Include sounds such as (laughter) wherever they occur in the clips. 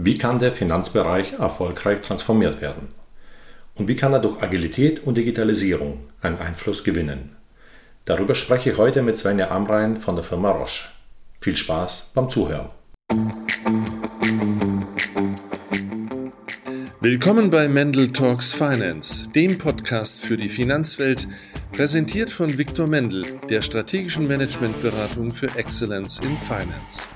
Wie kann der Finanzbereich erfolgreich transformiert werden? Und wie kann er durch Agilität und Digitalisierung einen Einfluss gewinnen? Darüber spreche ich heute mit Svenja Amrein von der Firma Roche. Viel Spaß beim Zuhören. Willkommen bei Mendel Talks Finance, dem Podcast für die Finanzwelt, präsentiert von Viktor Mendel, der strategischen Managementberatung für Excellence in Finance.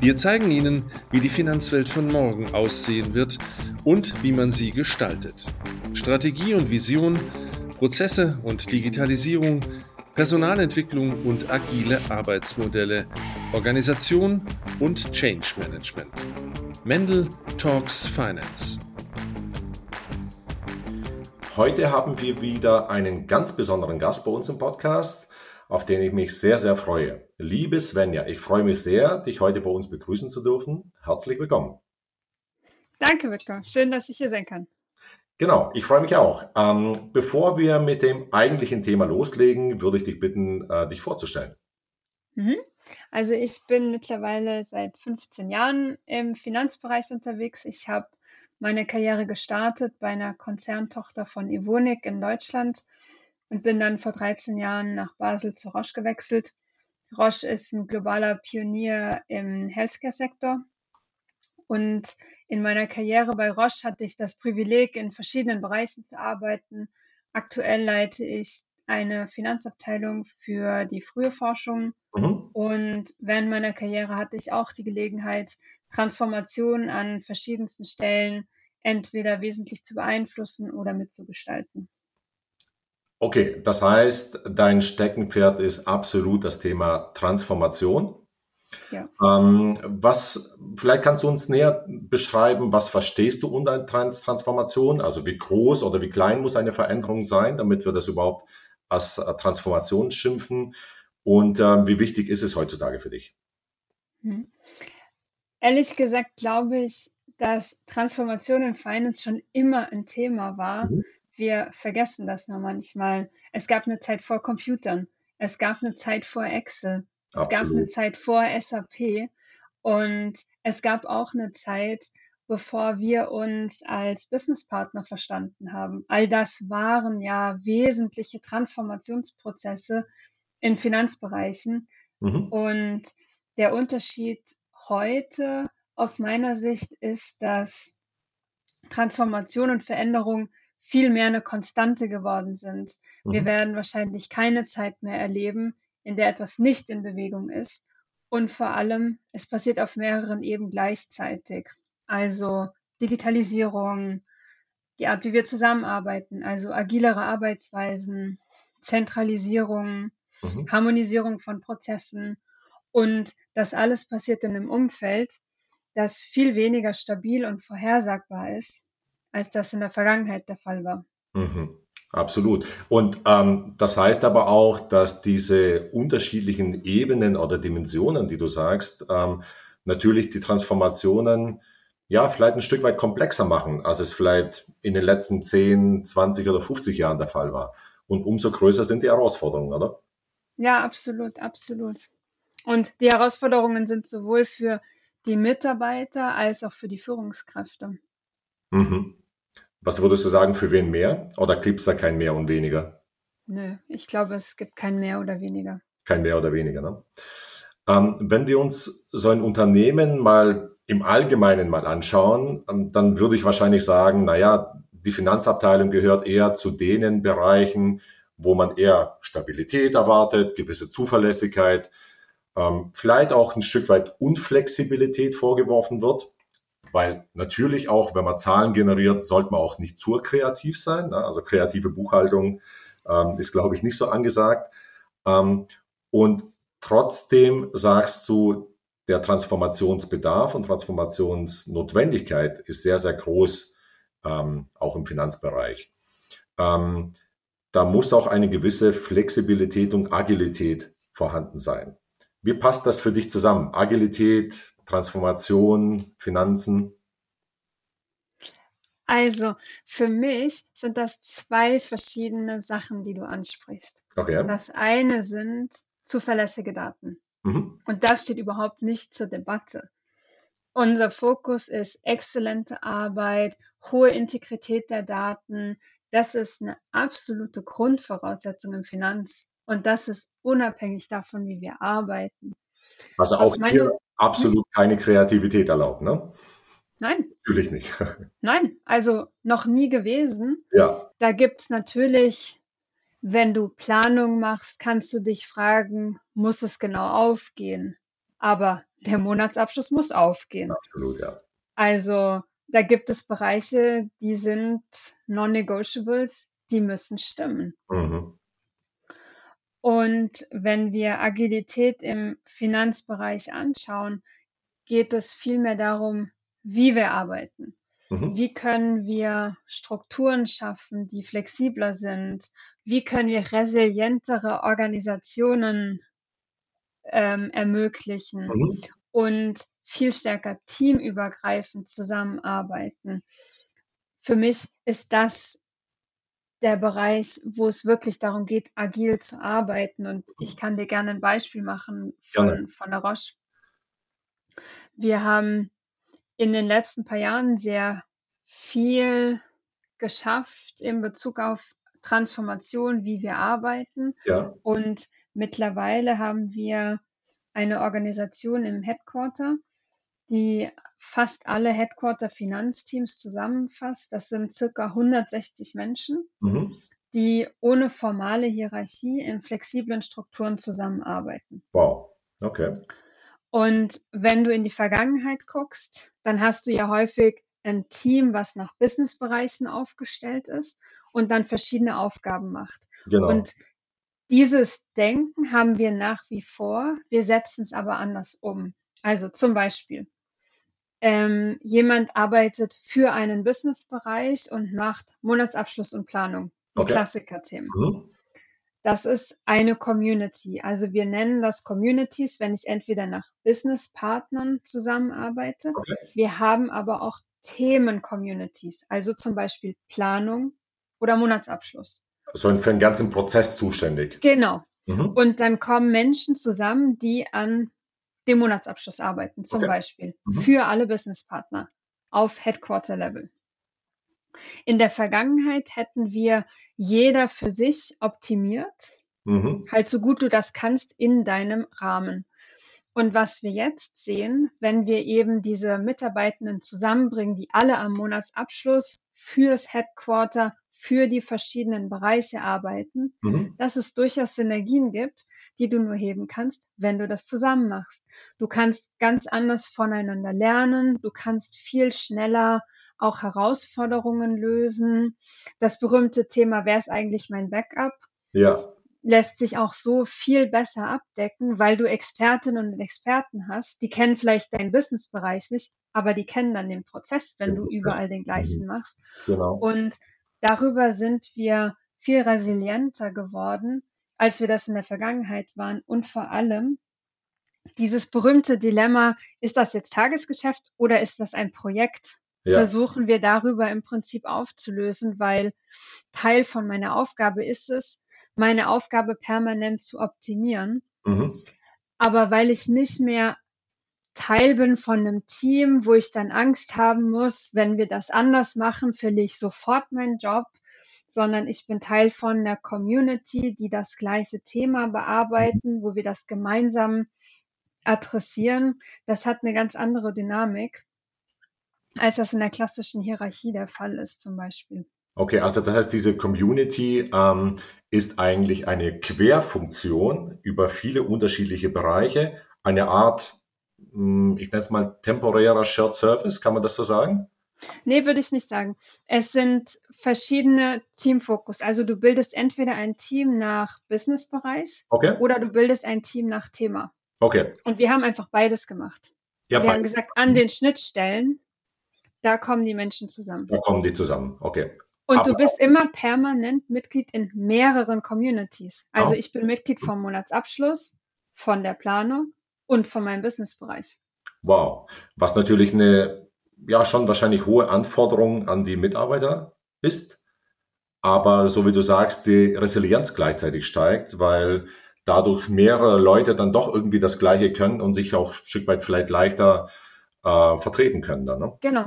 Wir zeigen Ihnen, wie die Finanzwelt von morgen aussehen wird und wie man sie gestaltet. Strategie und Vision, Prozesse und Digitalisierung, Personalentwicklung und agile Arbeitsmodelle, Organisation und Change Management. Mendel Talks Finance. Heute haben wir wieder einen ganz besonderen Gast bei uns im Podcast auf den ich mich sehr, sehr freue. Liebe Svenja, ich freue mich sehr, dich heute bei uns begrüßen zu dürfen. Herzlich willkommen. Danke, Victor. Schön, dass ich hier sein kann. Genau, ich freue mich auch. Ähm, bevor wir mit dem eigentlichen Thema loslegen, würde ich dich bitten, äh, dich vorzustellen. Mhm. Also ich bin mittlerweile seit 15 Jahren im Finanzbereich unterwegs. Ich habe meine Karriere gestartet bei einer Konzerntochter von Evonik in Deutschland und bin dann vor 13 Jahren nach Basel zu Roche gewechselt. Roche ist ein globaler Pionier im Healthcare-Sektor. Und in meiner Karriere bei Roche hatte ich das Privileg, in verschiedenen Bereichen zu arbeiten. Aktuell leite ich eine Finanzabteilung für die frühe Forschung. Mhm. Und während meiner Karriere hatte ich auch die Gelegenheit, Transformationen an verschiedensten Stellen entweder wesentlich zu beeinflussen oder mitzugestalten. Okay, das heißt, dein Steckenpferd ist absolut das Thema Transformation. Ja. Ähm, was, vielleicht kannst du uns näher beschreiben, was verstehst du unter Trans Transformation? Also wie groß oder wie klein muss eine Veränderung sein, damit wir das überhaupt als äh, Transformation schimpfen? Und äh, wie wichtig ist es heutzutage für dich? Hm. Ehrlich gesagt glaube ich, dass Transformation in Finance schon immer ein Thema war. Mhm wir vergessen das nur manchmal. Es gab eine Zeit vor Computern. Es gab eine Zeit vor Excel. Es Absolut. gab eine Zeit vor SAP. Und es gab auch eine Zeit, bevor wir uns als Businesspartner verstanden haben. All das waren ja wesentliche Transformationsprozesse in Finanzbereichen. Mhm. Und der Unterschied heute aus meiner Sicht ist, dass Transformation und Veränderung viel mehr eine Konstante geworden sind. Mhm. Wir werden wahrscheinlich keine Zeit mehr erleben, in der etwas nicht in Bewegung ist. Und vor allem, es passiert auf mehreren Ebenen gleichzeitig. Also Digitalisierung, die Art, wie wir zusammenarbeiten, also agilere Arbeitsweisen, Zentralisierung, mhm. Harmonisierung von Prozessen. Und das alles passiert in einem Umfeld, das viel weniger stabil und vorhersagbar ist als das in der Vergangenheit der Fall war. Mhm. Absolut. Und ähm, das heißt aber auch, dass diese unterschiedlichen Ebenen oder Dimensionen, die du sagst, ähm, natürlich die Transformationen ja vielleicht ein Stück weit komplexer machen, als es vielleicht in den letzten 10, 20 oder 50 Jahren der Fall war. Und umso größer sind die Herausforderungen, oder? Ja, absolut, absolut. Und die Herausforderungen sind sowohl für die Mitarbeiter als auch für die Führungskräfte. Mhm. Was würdest du sagen, für wen mehr? Oder gibt es da kein mehr und weniger? Nö, ich glaube, es gibt kein mehr oder weniger. Kein mehr oder weniger, ne? Ähm, wenn wir uns so ein Unternehmen mal im Allgemeinen mal anschauen, ähm, dann würde ich wahrscheinlich sagen, naja, die Finanzabteilung gehört eher zu den Bereichen, wo man eher Stabilität erwartet, gewisse Zuverlässigkeit, ähm, vielleicht auch ein Stück weit Unflexibilität vorgeworfen wird. Weil natürlich auch, wenn man Zahlen generiert, sollte man auch nicht zu kreativ sein. Ne? Also kreative Buchhaltung ähm, ist, glaube ich, nicht so angesagt. Ähm, und trotzdem sagst du, der Transformationsbedarf und Transformationsnotwendigkeit ist sehr, sehr groß, ähm, auch im Finanzbereich. Ähm, da muss auch eine gewisse Flexibilität und Agilität vorhanden sein. Wie passt das für dich zusammen? Agilität, Transformation, Finanzen? Also, für mich sind das zwei verschiedene Sachen, die du ansprichst. Okay. Das eine sind zuverlässige Daten. Mhm. Und das steht überhaupt nicht zur Debatte. Unser Fokus ist exzellente Arbeit, hohe Integrität der Daten. Das ist eine absolute Grundvoraussetzung im Finanz und das ist unabhängig davon, wie wir arbeiten. Also auch meine, hier absolut keine Kreativität erlaubt, ne? Nein. Natürlich nicht. (laughs) Nein, also noch nie gewesen. Ja. Da gibt es natürlich, wenn du Planung machst, kannst du dich fragen, muss es genau aufgehen? Aber der Monatsabschluss muss aufgehen. Absolut, ja. Also da gibt es Bereiche, die sind non-negotiables, die müssen stimmen. Mhm. Und wenn wir Agilität im Finanzbereich anschauen, geht es vielmehr darum, wie wir arbeiten. Mhm. Wie können wir Strukturen schaffen, die flexibler sind? Wie können wir resilientere Organisationen ähm, ermöglichen mhm. und viel stärker teamübergreifend zusammenarbeiten? Für mich ist das der Bereich, wo es wirklich darum geht, agil zu arbeiten. Und ich kann dir gerne ein Beispiel machen von, von der Roche. Wir haben in den letzten paar Jahren sehr viel geschafft in Bezug auf Transformation, wie wir arbeiten. Ja. Und mittlerweile haben wir eine Organisation im Headquarter, die fast alle Headquarter-Finanzteams zusammenfasst. Das sind circa 160 Menschen, mhm. die ohne formale Hierarchie in flexiblen Strukturen zusammenarbeiten. Wow, okay. Und wenn du in die Vergangenheit guckst, dann hast du ja häufig ein Team, was nach Businessbereichen aufgestellt ist und dann verschiedene Aufgaben macht. Genau. Und dieses Denken haben wir nach wie vor, wir setzen es aber anders um. Also zum Beispiel, ähm, jemand arbeitet für einen Businessbereich und macht Monatsabschluss und Planung, okay. Klassiker-Themen. Mhm. Das ist eine Community. Also wir nennen das Communities, wenn ich entweder nach Businesspartnern zusammenarbeite. Okay. Wir haben aber auch Themen-Communities, also zum Beispiel Planung oder Monatsabschluss. So für einen ganzen Prozess zuständig. Genau. Mhm. Und dann kommen Menschen zusammen, die an dem Monatsabschluss arbeiten, zum okay. Beispiel, mhm. für alle Businesspartner auf Headquarter-Level. In der Vergangenheit hätten wir jeder für sich optimiert, mhm. halt so gut du das kannst in deinem Rahmen. Und was wir jetzt sehen, wenn wir eben diese Mitarbeitenden zusammenbringen, die alle am Monatsabschluss fürs Headquarter, für die verschiedenen Bereiche arbeiten, mhm. dass es durchaus Synergien gibt, die du nur heben kannst, wenn du das zusammen machst. Du kannst ganz anders voneinander lernen, du kannst viel schneller auch Herausforderungen lösen. Das berühmte Thema, wer ist eigentlich mein Backup? Ja. Lässt sich auch so viel besser abdecken, weil du Expertinnen und Experten hast, die kennen vielleicht deinen Businessbereich nicht, aber die kennen dann den Prozess, wenn den du Prozess. überall den gleichen mhm. machst. Genau. Und darüber sind wir viel resilienter geworden, als wir das in der Vergangenheit waren. Und vor allem dieses berühmte Dilemma, ist das jetzt Tagesgeschäft oder ist das ein Projekt? ja. versuchen wir darüber im Prinzip aufzulösen, weil Teil von meiner Aufgabe ist es, meine Aufgabe permanent zu optimieren. Mhm. Aber weil ich nicht mehr Teil bin von einem Team, wo ich dann Angst haben muss, wenn wir das anders machen, verliere ich sofort meinen Job, sondern ich bin Teil von einer Community, die das gleiche Thema bearbeiten, wo wir das gemeinsam adressieren. Das hat eine ganz andere Dynamik als das in der klassischen Hierarchie der Fall ist zum Beispiel. Okay, also das heißt, diese Community ähm, ist eigentlich eine Querfunktion über viele unterschiedliche Bereiche, eine Art, hm, ich nenne es mal temporärer Shared Service, kann man das so sagen? Nee, würde ich nicht sagen. Es sind verschiedene Teamfokus. Also du bildest entweder ein Team nach Businessbereich okay. oder du bildest ein Team nach Thema. Okay. Und wir haben einfach beides gemacht. Ja, wir haben gesagt, an den Schnittstellen da kommen die Menschen zusammen. Da kommen die zusammen, okay. Und Aber du bist immer permanent Mitglied in mehreren Communities. Also oh. ich bin Mitglied vom Monatsabschluss, von der Planung und von meinem Businessbereich. Wow. Was natürlich eine, ja, schon wahrscheinlich hohe Anforderung an die Mitarbeiter ist. Aber so wie du sagst, die Resilienz gleichzeitig steigt, weil dadurch mehrere Leute dann doch irgendwie das Gleiche können und sich auch ein Stück weit vielleicht leichter äh, vertreten können. Dann, ne? Genau.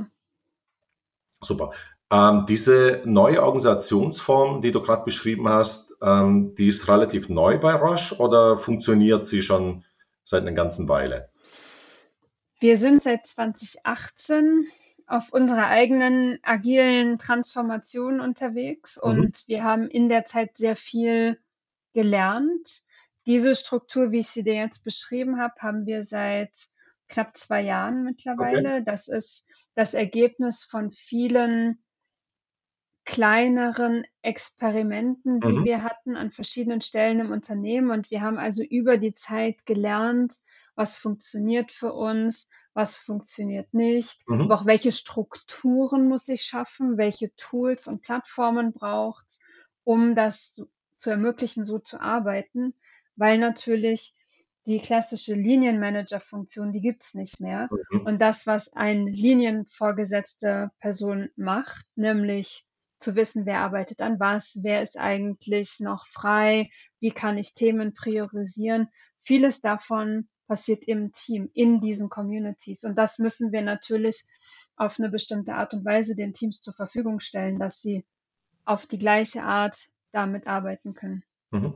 Super. Ähm, diese neue Organisationsform, die du gerade beschrieben hast, ähm, die ist relativ neu bei Roche oder funktioniert sie schon seit einer ganzen Weile? Wir sind seit 2018 auf unserer eigenen agilen Transformation unterwegs mhm. und wir haben in der Zeit sehr viel gelernt. Diese Struktur, wie ich sie dir jetzt beschrieben habe, haben wir seit knapp zwei Jahren mittlerweile. Okay. Das ist das Ergebnis von vielen kleineren Experimenten, die mhm. wir hatten an verschiedenen Stellen im Unternehmen. Und wir haben also über die Zeit gelernt, was funktioniert für uns, was funktioniert nicht, mhm. aber auch welche Strukturen muss ich schaffen, welche Tools und Plattformen braucht es, um das zu, ermöglichen, so zu arbeiten, weil natürlich die klassische Linienmanager-Funktion, die gibt es nicht mehr. Mhm. Und das, was eine linienvorgesetzte Person macht, nämlich zu wissen, wer arbeitet an was, wer ist eigentlich noch frei, wie kann ich Themen priorisieren. Vieles davon passiert im Team, in diesen Communities. Und das müssen wir natürlich auf eine bestimmte Art und Weise den Teams zur Verfügung stellen, dass sie auf die gleiche Art damit arbeiten können. Mhm.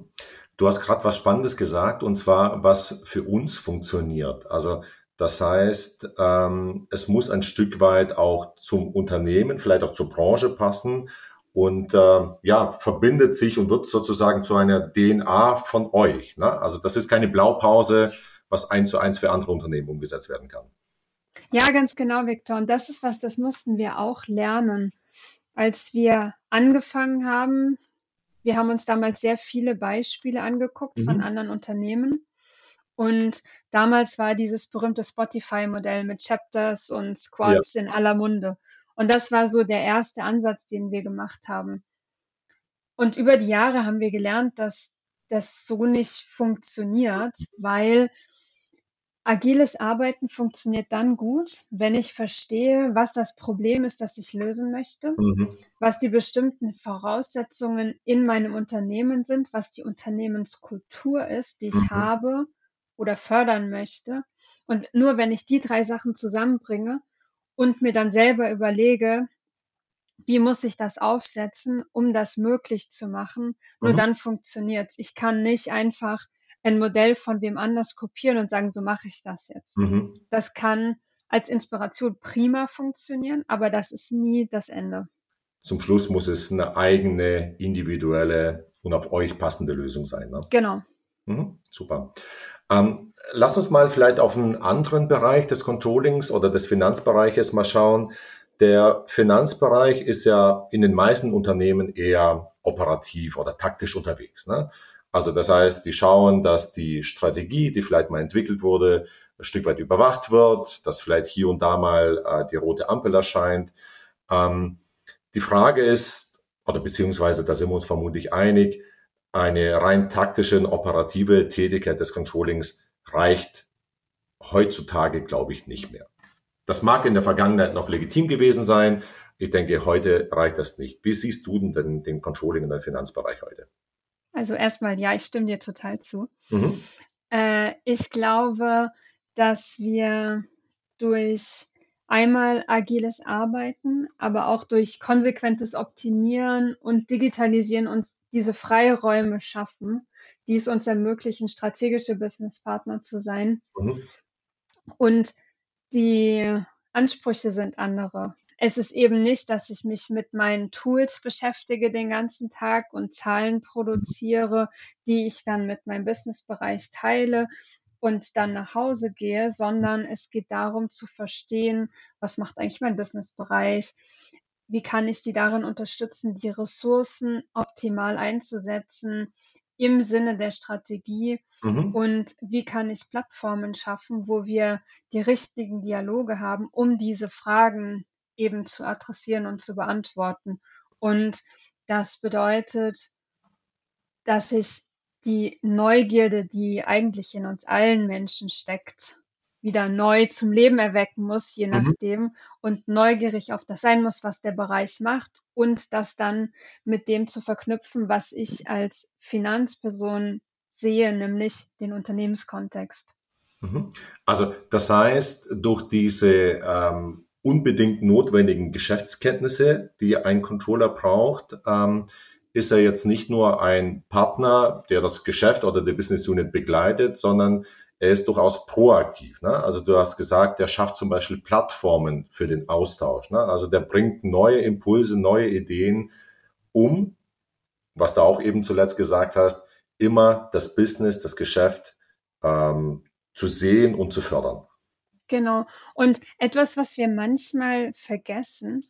Du hast gerade was Spannendes gesagt, und zwar, was für uns funktioniert. Also das heißt, ähm, es muss ein Stück weit auch zum Unternehmen, vielleicht auch zur Branche passen und äh, ja, verbindet sich und wird sozusagen zu einer DNA von euch. Ne? Also das ist keine Blaupause, was eins zu eins für andere Unternehmen umgesetzt werden kann. Ja, ganz genau, Viktor. Und das ist was, das mussten wir auch lernen. Als wir angefangen haben, wir haben uns damals sehr viele Beispiele angeguckt mhm. von anderen Unternehmen. Und damals war dieses berühmte Spotify-Modell mit Chapters und Squads ja. in aller Munde. Und das war so der erste Ansatz, den wir gemacht haben. Und über die Jahre haben wir gelernt, dass das so nicht funktioniert, weil Agiles Arbeiten funktioniert dann gut, wenn ich verstehe, was das Problem ist, das ich lösen möchte, mhm. was die bestimmten Voraussetzungen in meinem Unternehmen sind, was die Unternehmenskultur ist, die ich mhm. habe oder fördern möchte. Und nur wenn ich die drei Sachen zusammenbringe und mir dann selber überlege, wie muss ich das aufsetzen, um das möglich zu machen, nur mhm. dann funktioniert es. Ich kann nicht einfach ein Modell von wem anders kopieren und sagen, so mache ich das jetzt. Mhm. Das kann als Inspiration prima funktionieren, aber das ist nie das Ende. Zum Schluss muss es eine eigene, individuelle und auf euch passende Lösung sein. Ne? Genau. Mhm, super. Ähm, lass uns mal vielleicht auf einen anderen Bereich des Controllings oder des Finanzbereiches mal schauen. Der Finanzbereich ist ja in den meisten Unternehmen eher operativ oder taktisch unterwegs. Ne? Also das heißt, die schauen, dass die Strategie, die vielleicht mal entwickelt wurde, ein Stück weit überwacht wird, dass vielleicht hier und da mal äh, die rote Ampel erscheint. Ähm, die Frage ist, oder beziehungsweise da sind wir uns vermutlich einig, eine rein taktische und operative Tätigkeit des Controllings reicht heutzutage, glaube ich, nicht mehr. Das mag in der Vergangenheit noch legitim gewesen sein. Ich denke, heute reicht das nicht. Wie siehst du denn den, den Controlling in den Finanzbereich heute? Also erstmal, ja, ich stimme dir total zu. Mhm. Äh, ich glaube, dass wir durch einmal agiles Arbeiten, aber auch durch konsequentes Optimieren und Digitalisieren uns diese Freiräume schaffen, die es uns ermöglichen, strategische Businesspartner zu sein. Mhm. Und die Ansprüche sind andere es ist eben nicht, dass ich mich mit meinen Tools beschäftige den ganzen Tag und Zahlen produziere, die ich dann mit meinem Businessbereich teile und dann nach Hause gehe, sondern es geht darum zu verstehen, was macht eigentlich mein Businessbereich? Wie kann ich die darin unterstützen, die Ressourcen optimal einzusetzen? Im Sinne der Strategie mhm. und wie kann ich Plattformen schaffen, wo wir die richtigen Dialoge haben, um diese Fragen eben zu adressieren und zu beantworten. Und das bedeutet, dass ich die Neugierde, die eigentlich in uns allen Menschen steckt, wieder neu zum Leben erwecken muss, je mhm. nachdem, mhm. und neugierig auf das sein muss, was der Bereich macht und das dann mit dem zu verknüpfen, was ich als Finanzperson sehe, nämlich den Unternehmenskontext. Mhm. Also das heißt, durch diese ähm, unbedingt notwendigen Geschäftskenntnisse, die ein Controller braucht, ähm, ist er jetzt nicht nur ein Partner, der das Geschäft oder die Business Unit begleitet, sondern er ist durchaus proaktiv. Ne? Also du hast gesagt, der schafft zum Beispiel Plattformen für den Austausch. Ne? Also der bringt neue Impulse, neue Ideen, um, was du auch eben zuletzt gesagt hast, immer das Business, das Geschäft ähm, zu sehen und zu fördern. Genau. Und etwas, was wir manchmal vergessen,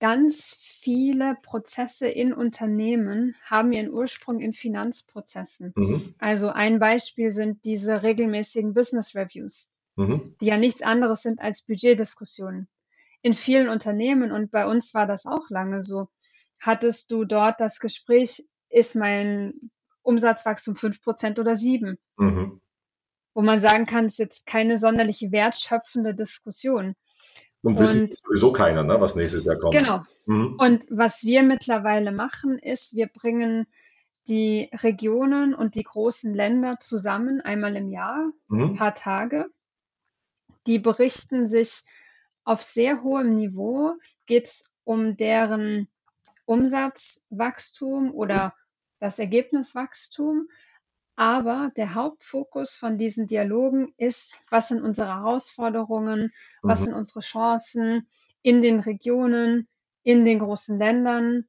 ganz viele Prozesse in Unternehmen haben ihren Ursprung in Finanzprozessen. Mhm. Also ein Beispiel sind diese regelmäßigen Business Reviews, mhm. die ja nichts anderes sind als Budgetdiskussionen. In vielen Unternehmen, und bei uns war das auch lange so, hattest du dort das Gespräch, ist mein Umsatzwachstum 5% oder 7%. Mhm. Wo man sagen kann, es ist jetzt keine sonderlich wertschöpfende Diskussion. Und wissen und, sowieso keiner, ne, was nächstes Jahr kommt. Genau. Mhm. Und was wir mittlerweile machen, ist, wir bringen die Regionen und die großen Länder zusammen, einmal im Jahr, mhm. ein paar Tage. Die berichten sich auf sehr hohem Niveau, geht es um deren Umsatzwachstum oder das Ergebniswachstum. Aber der Hauptfokus von diesen Dialogen ist, was sind unsere Herausforderungen, was mhm. sind unsere Chancen in den Regionen, in den großen Ländern,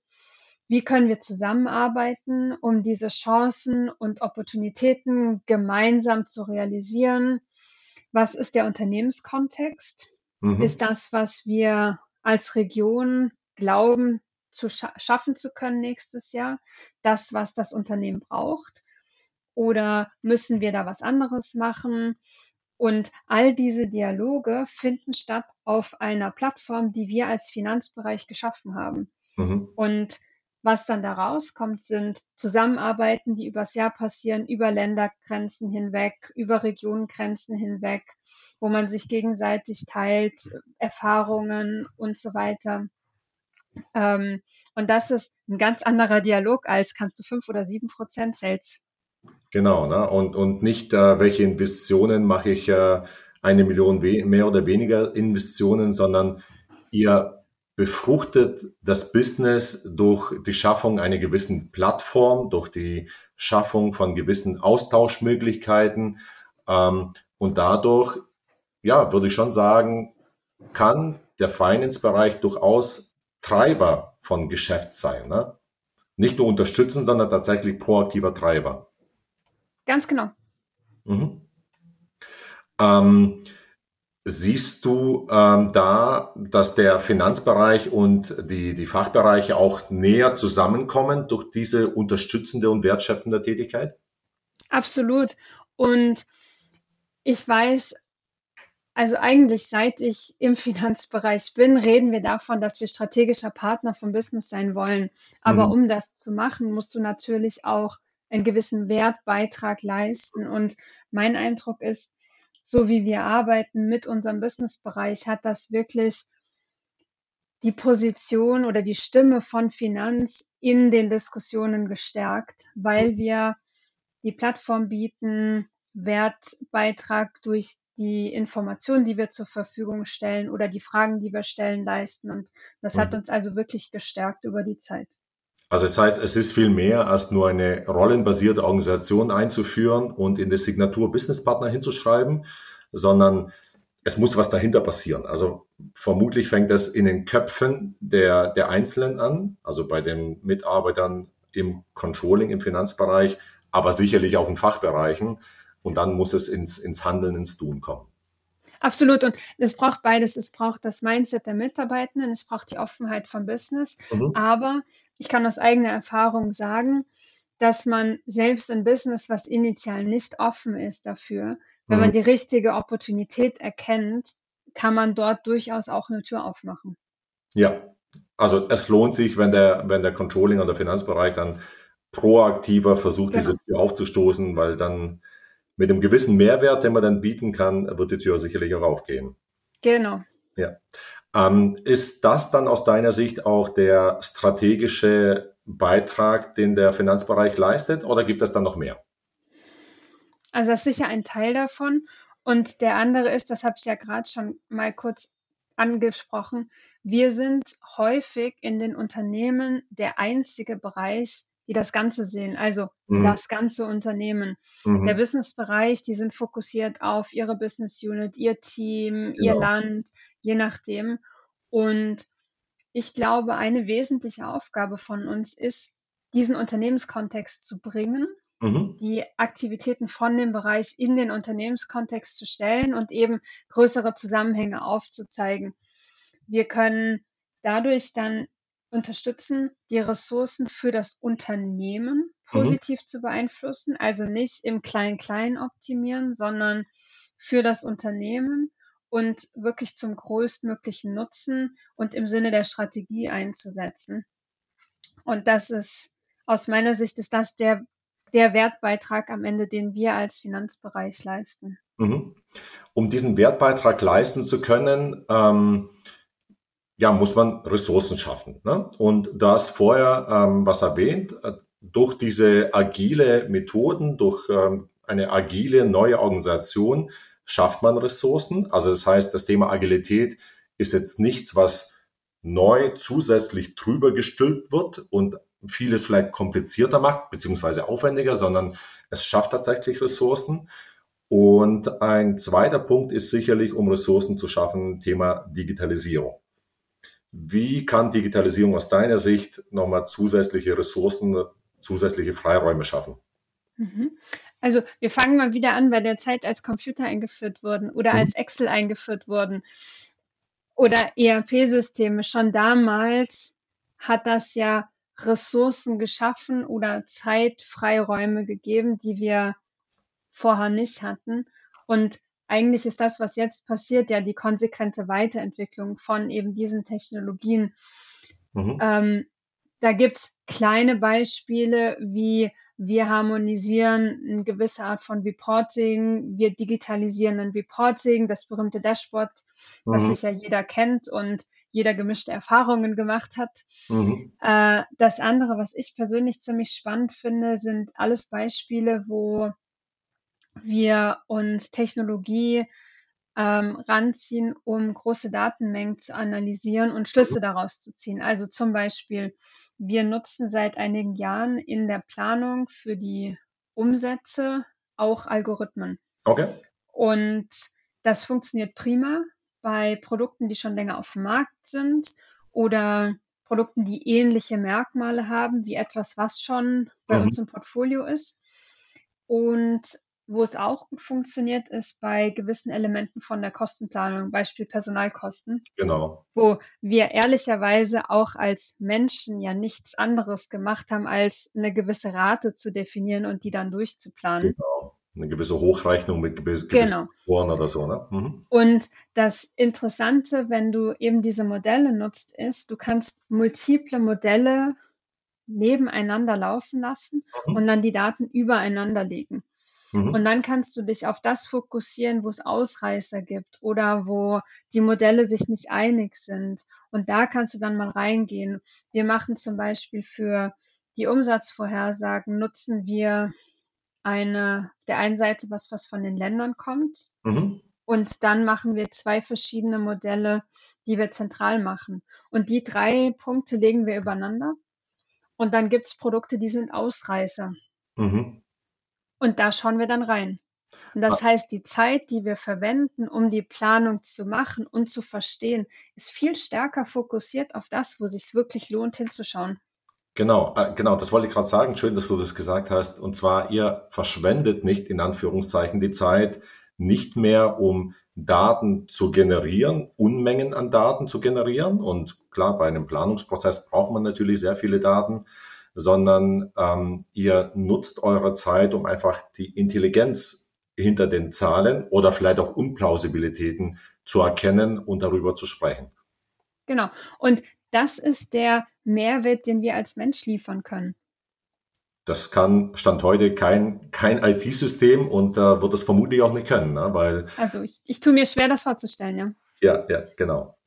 wie können wir zusammenarbeiten, um diese Chancen und Opportunitäten gemeinsam zu realisieren. Was ist der Unternehmenskontext? Mhm. Ist das, was wir als Region glauben zu scha schaffen zu können nächstes Jahr, das, was das Unternehmen braucht? Oder müssen wir da was anderes machen? Und all diese Dialoge finden statt auf einer Plattform, die wir als Finanzbereich geschaffen haben. Mhm. Und was dann da rauskommt, sind Zusammenarbeiten, die übers Jahr passieren, über Ländergrenzen hinweg, über Regionengrenzen hinweg, wo man sich gegenseitig teilt, Erfahrungen und so weiter. Ähm, und das ist ein ganz anderer Dialog als kannst du fünf oder sieben Prozent Sales Genau, ne? und, und nicht, äh, welche Investitionen mache ich äh, eine Million mehr oder weniger Investitionen, sondern ihr befruchtet das Business durch die Schaffung einer gewissen Plattform, durch die Schaffung von gewissen Austauschmöglichkeiten ähm, und dadurch, ja, würde ich schon sagen, kann der Finance-Bereich durchaus Treiber von Geschäft sein. Ne? Nicht nur unterstützen, sondern tatsächlich proaktiver Treiber. Ganz genau. Mhm. Ähm, siehst du ähm, da, dass der Finanzbereich und die, die Fachbereiche auch näher zusammenkommen durch diese unterstützende und wertschöpfende Tätigkeit? Absolut. Und ich weiß, also eigentlich seit ich im Finanzbereich bin, reden wir davon, dass wir strategischer Partner vom Business sein wollen. Aber mhm. um das zu machen, musst du natürlich auch einen gewissen Wertbeitrag leisten. Und mein Eindruck ist, so wie wir arbeiten mit unserem Businessbereich, hat das wirklich die Position oder die Stimme von Finanz in den Diskussionen gestärkt, weil wir die Plattform bieten, Wertbeitrag durch die Informationen, die wir zur Verfügung stellen oder die Fragen, die wir stellen, leisten. Und das hat mhm. uns also wirklich gestärkt über die Zeit. Also das heißt, es ist viel mehr als nur eine rollenbasierte Organisation einzuführen und in der Signatur Business Partner hinzuschreiben, sondern es muss was dahinter passieren. Also vermutlich fängt das in den Köpfen der, der Einzelnen an, also bei den Mitarbeitern im Controlling, im Finanzbereich, aber sicherlich auch in Fachbereichen. Und dann muss es ins, ins Handeln, ins Tun kommen. Absolut. Und es braucht beides. Es braucht das Mindset der Mitarbeitenden, es braucht die Offenheit vom Business. Mhm. Aber ich kann aus eigener Erfahrung sagen, dass man selbst ein Business, was initial nicht offen ist dafür, wenn mhm. man die richtige Opportunität erkennt, kann man dort durchaus auch eine Tür aufmachen. Ja, also es lohnt sich, wenn der, wenn der Controlling oder Finanzbereich dann proaktiver versucht, genau. diese Tür aufzustoßen, weil dann mit einem gewissen Mehrwert, den man dann bieten kann, wird die Tür sicherlich auch aufgehen. Genau. Ja. Ähm, ist das dann aus deiner Sicht auch der strategische Beitrag, den der Finanzbereich leistet, oder gibt es dann noch mehr? Also das ist sicher ein Teil davon. Und der andere ist, das habe ich ja gerade schon mal kurz angesprochen, wir sind häufig in den Unternehmen der einzige Bereich, die das Ganze sehen, also mhm. das ganze Unternehmen. Mhm. Der Businessbereich, die sind fokussiert auf ihre Business Unit, ihr Team, genau. ihr Land, je nachdem. Und ich glaube, eine wesentliche Aufgabe von uns ist, diesen Unternehmenskontext zu bringen, mhm. die Aktivitäten von dem Bereich in den Unternehmenskontext zu stellen und eben größere Zusammenhänge aufzuzeigen. Wir können dadurch dann unterstützen, die Ressourcen für das Unternehmen mhm. positiv mhm. zu beeinflussen, also nicht im Klein-Klein optimieren, sondern für das Unternehmen und wirklich zum größtmöglichen Nutzen und im Sinne der Strategie einzusetzen. Und das ist aus meiner Sicht ist das der, der Wertbeitrag am Ende, den wir als Finanzbereich leisten. Mhm. Um diesen Wertbeitrag leisten zu können, ähm, ja, muss man Ressourcen schaffen. Ne? Und da ist vorher ähm, was erwähnt, äh, durch diese agile Methoden, durch ähm, eine agile neue Organisation schafft man Ressourcen. Also das heißt, das Thema Agilität ist jetzt nichts, was neu zusätzlich drüber gestülpt wird und vieles vielleicht komplizierter macht, beziehungsweise aufwendiger, sondern es schafft tatsächlich Ressourcen. Und ein zweiter Punkt ist sicherlich, um Ressourcen zu schaffen, Thema Digitalisierung. Wie kann Digitalisierung aus deiner Sicht nochmal zusätzliche Ressourcen, zusätzliche Freiräume schaffen? Mhm. Also wir fangen mal wieder an bei der Zeit, als Computer eingeführt wurden oder mhm. als Excel eingeführt wurden oder ERP-Systeme. Schon damals hat das ja Ressourcen geschaffen oder Zeitfreiräume gegeben, die wir vorher nicht hatten. Und eigentlich ist das, was jetzt passiert, ja die konsequente Weiterentwicklung von eben diesen Technologien. Mhm. Ähm, da gibt es kleine Beispiele wie wir harmonisieren eine gewisse Art von Reporting, wir digitalisieren ein Reporting, das berühmte Dashboard, mhm. was sicher jeder kennt und jeder gemischte Erfahrungen gemacht hat. Mhm. Äh, das andere, was ich persönlich ziemlich spannend finde, sind alles Beispiele, wo wir uns Technologie ähm, ranziehen, um große Datenmengen zu analysieren und Schlüsse daraus zu ziehen. Also zum Beispiel, wir nutzen seit einigen Jahren in der Planung für die Umsätze auch Algorithmen. Okay. Und das funktioniert prima bei Produkten, die schon länger auf dem Markt sind oder Produkten, die ähnliche Merkmale haben wie etwas, was schon bei mhm. uns im Portfolio ist. Und wo es auch gut funktioniert, ist bei gewissen Elementen von der Kostenplanung, Beispiel Personalkosten. Genau. Wo wir ehrlicherweise auch als Menschen ja nichts anderes gemacht haben, als eine gewisse Rate zu definieren und die dann durchzuplanen. Genau. Eine gewisse Hochrechnung mit gewissen genau. oder so. Ne? Mhm. Und das Interessante, wenn du eben diese Modelle nutzt, ist, du kannst multiple Modelle nebeneinander laufen lassen mhm. und dann die Daten übereinander legen. Mhm. Und dann kannst du dich auf das fokussieren, wo es Ausreißer gibt oder wo die Modelle sich nicht einig sind. Und da kannst du dann mal reingehen. Wir machen zum Beispiel für die Umsatzvorhersagen, nutzen wir eine, der einen Seite was, was von den Ländern kommt. Mhm. Und dann machen wir zwei verschiedene Modelle, die wir zentral machen. Und die drei Punkte legen wir übereinander. Und dann gibt es Produkte, die sind Ausreißer. Mhm. Und da schauen wir dann rein. Und das ah. heißt, die Zeit, die wir verwenden, um die Planung zu machen und zu verstehen, ist viel stärker fokussiert auf das, wo sich wirklich lohnt, hinzuschauen. Genau, äh, genau, das wollte ich gerade sagen. Schön, dass du das gesagt hast. Und zwar, ihr verschwendet nicht in Anführungszeichen die Zeit nicht mehr, um Daten zu generieren, Unmengen an Daten zu generieren. Und klar, bei einem Planungsprozess braucht man natürlich sehr viele Daten sondern ähm, ihr nutzt eure Zeit, um einfach die Intelligenz hinter den Zahlen oder vielleicht auch Unplausibilitäten zu erkennen und darüber zu sprechen. Genau. Und das ist der Mehrwert, den wir als Mensch liefern können. Das kann Stand heute kein, kein IT-System und äh, wird es vermutlich auch nicht können, ne? weil. Also ich, ich tue mir schwer, das vorzustellen, ja. Ja, ja, genau.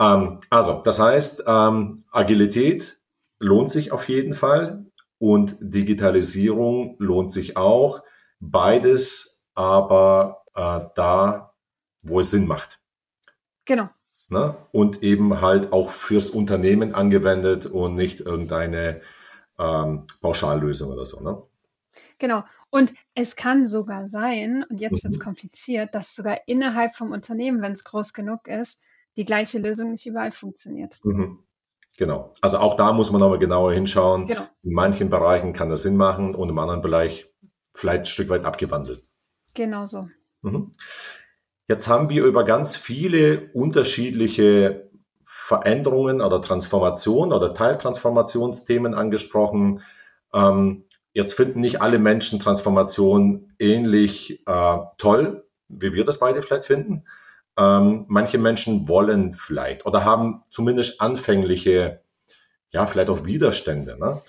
Ähm, also, das heißt, ähm, Agilität lohnt sich auf jeden Fall und Digitalisierung lohnt sich auch. Beides aber äh, da, wo es Sinn macht. Genau. Ne? Und eben halt auch fürs Unternehmen angewendet und nicht irgendeine ähm, Pauschallösung oder so. Ne? Genau. Und es kann sogar sein, und jetzt wird es mhm. kompliziert, dass sogar innerhalb vom Unternehmen, wenn es groß genug ist, die gleiche Lösung nicht überall funktioniert. Mhm. Genau. Also auch da muss man nochmal genauer hinschauen. Genau. In manchen Bereichen kann das Sinn machen und im anderen Bereich vielleicht ein Stück weit abgewandelt. Genau so. Mhm. Jetzt haben wir über ganz viele unterschiedliche Veränderungen oder Transformationen oder Teiltransformationsthemen angesprochen. Ähm, jetzt finden nicht alle Menschen Transformation ähnlich äh, toll, wie wir das beide vielleicht finden. Ähm, manche Menschen wollen vielleicht oder haben zumindest anfängliche, ja, vielleicht auch Widerstände. Ne?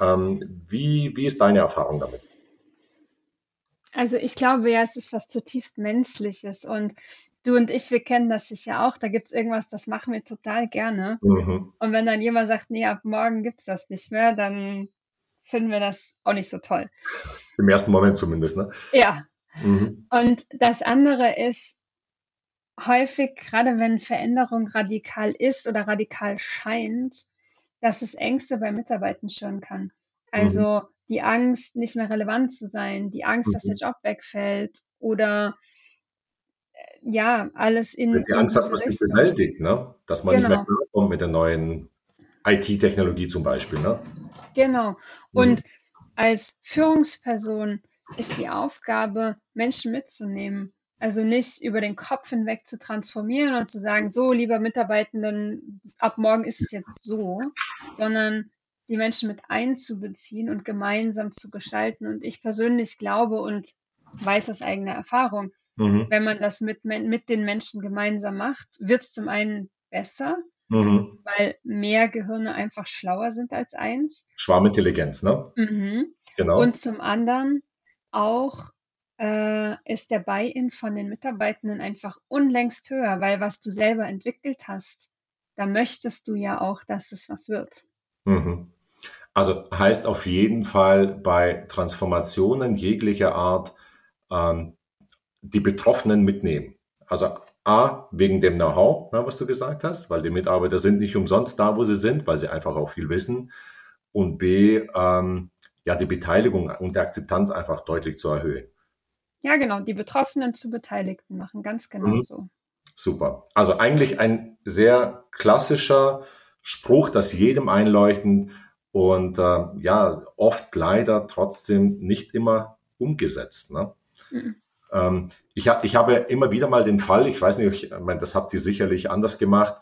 Ähm, wie, wie ist deine Erfahrung damit? Also ich glaube ja, es ist was zutiefst Menschliches und du und ich, wir kennen das sicher auch. Da gibt es irgendwas, das machen wir total gerne. Mhm. Und wenn dann jemand sagt, nee, ab morgen gibt es das nicht mehr, dann finden wir das auch nicht so toll. Im ersten Moment zumindest, ne? Ja. Mhm. Und das andere ist, häufig, gerade wenn Veränderung radikal ist oder radikal scheint, dass es Ängste bei Mitarbeitern schüren kann. Also mhm. die Angst, nicht mehr relevant zu sein, die Angst, mhm. dass der mhm. Job wegfällt oder äh, ja, alles in. Die Angst, dass man es nicht bewältigt, ne? dass man genau. nicht mehr genau. klarkommt mit der neuen IT-Technologie zum Beispiel. Ne? Genau. Und mhm. als Führungsperson ist die Aufgabe, Menschen mitzunehmen also nicht über den Kopf hinweg zu transformieren und zu sagen, so, lieber Mitarbeitenden, ab morgen ist es jetzt so, sondern die Menschen mit einzubeziehen und gemeinsam zu gestalten. Und ich persönlich glaube und weiß aus eigener Erfahrung, mhm. wenn man das mit, mit den Menschen gemeinsam macht, wird es zum einen besser, mhm. weil mehr Gehirne einfach schlauer sind als eins. Schwarmintelligenz, ne? Mhm. Genau. Und zum anderen auch äh, ist der Buy-in von den Mitarbeitenden einfach unlängst höher, weil was du selber entwickelt hast, da möchtest du ja auch, dass es was wird. Mhm. Also heißt auf jeden Fall bei Transformationen jeglicher Art ähm, die Betroffenen mitnehmen. Also A, wegen dem Know-how, was du gesagt hast, weil die Mitarbeiter sind nicht umsonst da, wo sie sind, weil sie einfach auch viel wissen. Und B, ähm, ja, die Beteiligung und die Akzeptanz einfach deutlich zu erhöhen. Ja, genau, die Betroffenen zu Beteiligten machen, ganz genau mhm. so. Super. Also eigentlich ein sehr klassischer Spruch, das jedem einleuchtend und äh, ja, oft leider trotzdem nicht immer umgesetzt. Ne? Mhm. Ähm, ich, ha ich habe immer wieder mal den Fall, ich weiß nicht, ich meine, das habt ihr sicherlich anders gemacht,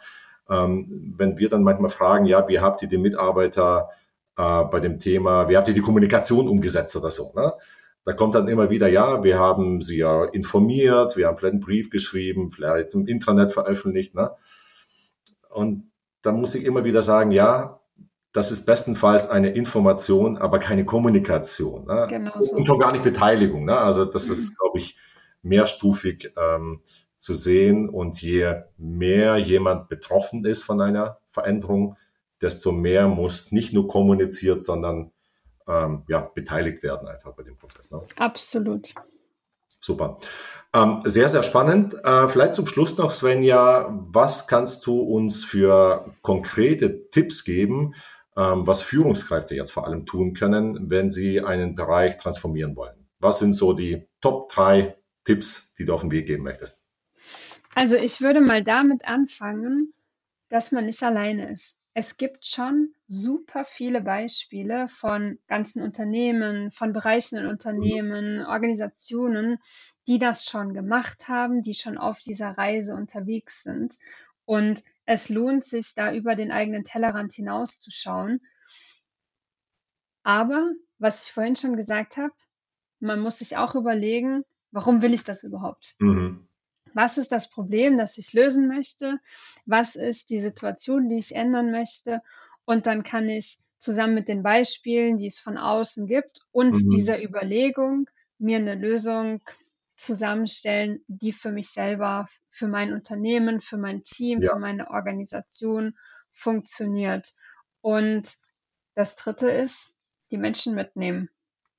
ähm, wenn wir dann manchmal fragen, ja, wie habt ihr die Mitarbeiter äh, bei dem Thema, wie habt ihr die Kommunikation umgesetzt oder so, ne? Da kommt dann immer wieder, ja, wir haben sie ja informiert, wir haben vielleicht einen Brief geschrieben, vielleicht im Intranet veröffentlicht. Ne? Und da muss ich immer wieder sagen, ja, das ist bestenfalls eine Information, aber keine Kommunikation. Ne? Genau so. Und schon gar nicht Beteiligung. Ne? Also das mhm. ist, glaube ich, mehrstufig ähm, zu sehen. Und je mehr jemand betroffen ist von einer Veränderung, desto mehr muss nicht nur kommuniziert, sondern ähm, ja, beteiligt werden einfach bei dem Prozess. Ne? Absolut. Super. Ähm, sehr, sehr spannend. Äh, vielleicht zum Schluss noch, Svenja, was kannst du uns für konkrete Tipps geben, ähm, was Führungskräfte jetzt vor allem tun können, wenn sie einen Bereich transformieren wollen? Was sind so die Top drei Tipps, die du auf den Weg geben möchtest? Also ich würde mal damit anfangen, dass man nicht alleine ist es gibt schon super viele Beispiele von ganzen Unternehmen, von Bereichen in Unternehmen, Organisationen, die das schon gemacht haben, die schon auf dieser Reise unterwegs sind. Und es lohnt sich, da über den eigenen Tellerrand hinauszuschauen. Aber, was ich vorhin schon gesagt habe, man muss sich auch überlegen, warum will ich das überhaupt? Mhm. Was ist das Problem, das ich lösen möchte? Was ist die Situation, die ich ändern möchte? Und dann kann ich zusammen mit den Beispielen, die es von außen gibt und mhm. dieser Überlegung mir eine Lösung zusammenstellen, die für mich selber, für mein Unternehmen, für mein Team, ja. für meine Organisation funktioniert. Und das Dritte ist, die Menschen mitnehmen.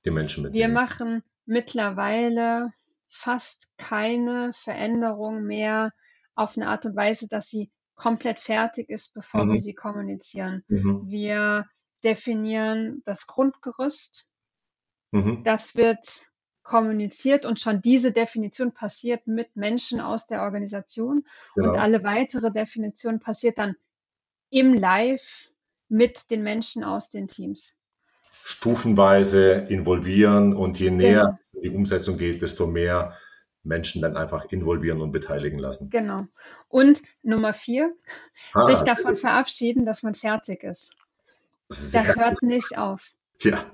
Die Menschen mitnehmen. Wir machen mittlerweile fast keine Veränderung mehr auf eine Art und Weise, dass sie komplett fertig ist, bevor mhm. wir sie kommunizieren. Mhm. Wir definieren das Grundgerüst. Mhm. Das wird kommuniziert und schon diese Definition passiert mit Menschen aus der Organisation genau. und alle weitere Definition passiert dann im Live mit den Menschen aus den Teams. Stufenweise involvieren und je näher genau. die Umsetzung geht, desto mehr Menschen dann einfach involvieren und beteiligen lassen. Genau. Und Nummer vier, ah, sich davon verabschieden, dass man fertig ist. Das hört nicht auf. Ja.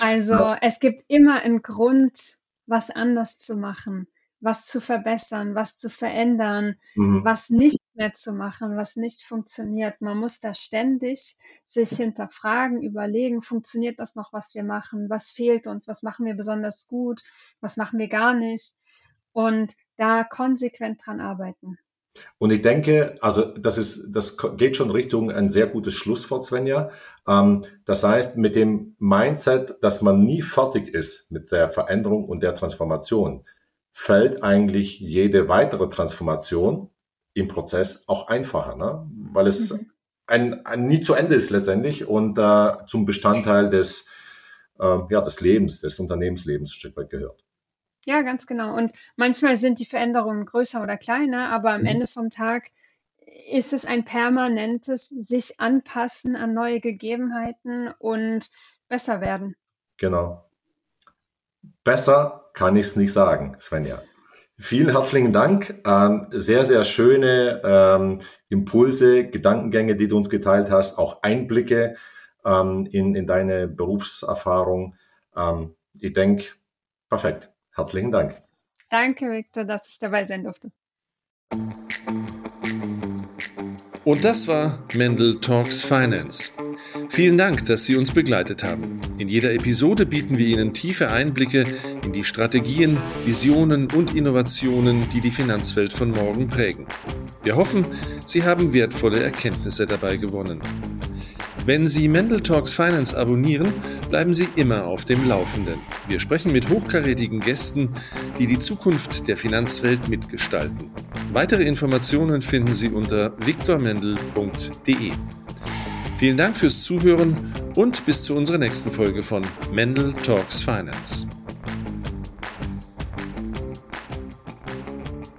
Also ja. es gibt immer einen Grund, was anders zu machen, was zu verbessern, was zu verändern, mhm. was nicht mehr zu machen, was nicht funktioniert. Man muss da ständig sich hinterfragen, überlegen, funktioniert das noch, was wir machen? Was fehlt uns? Was machen wir besonders gut? Was machen wir gar nicht? Und da konsequent dran arbeiten. Und ich denke, also das ist, das geht schon Richtung ein sehr gutes Schlusswort, Svenja. Ähm, das heißt, mit dem Mindset, dass man nie fertig ist mit der Veränderung und der Transformation, fällt eigentlich jede weitere Transformation im Prozess auch einfacher, ne? weil es mhm. ein, ein nie zu Ende ist letztendlich und äh, zum Bestandteil des, äh, ja, des Lebens, des Unternehmenslebens ein Stück weit gehört. Ja, ganz genau. Und manchmal sind die Veränderungen größer oder kleiner, aber am mhm. Ende vom Tag ist es ein permanentes sich anpassen an neue Gegebenheiten und besser werden. Genau. Besser kann ich es nicht sagen, Svenja. Vielen herzlichen Dank. Ähm, sehr, sehr schöne ähm, Impulse, Gedankengänge, die du uns geteilt hast, auch Einblicke ähm, in, in deine Berufserfahrung. Ähm, ich denke, perfekt. Herzlichen Dank. Danke, Victor, dass ich dabei sein durfte. Und das war Mendel Talks Finance. Vielen Dank, dass Sie uns begleitet haben. In jeder Episode bieten wir Ihnen tiefe Einblicke in die Strategien, Visionen und Innovationen, die die Finanzwelt von morgen prägen. Wir hoffen, Sie haben wertvolle Erkenntnisse dabei gewonnen. Wenn Sie Mendel Talks Finance abonnieren, bleiben Sie immer auf dem Laufenden. Wir sprechen mit hochkarätigen Gästen, die die Zukunft der Finanzwelt mitgestalten. Weitere Informationen finden Sie unter viktormendel.de. Vielen Dank fürs Zuhören und bis zu unserer nächsten Folge von Mendel Talks Finance.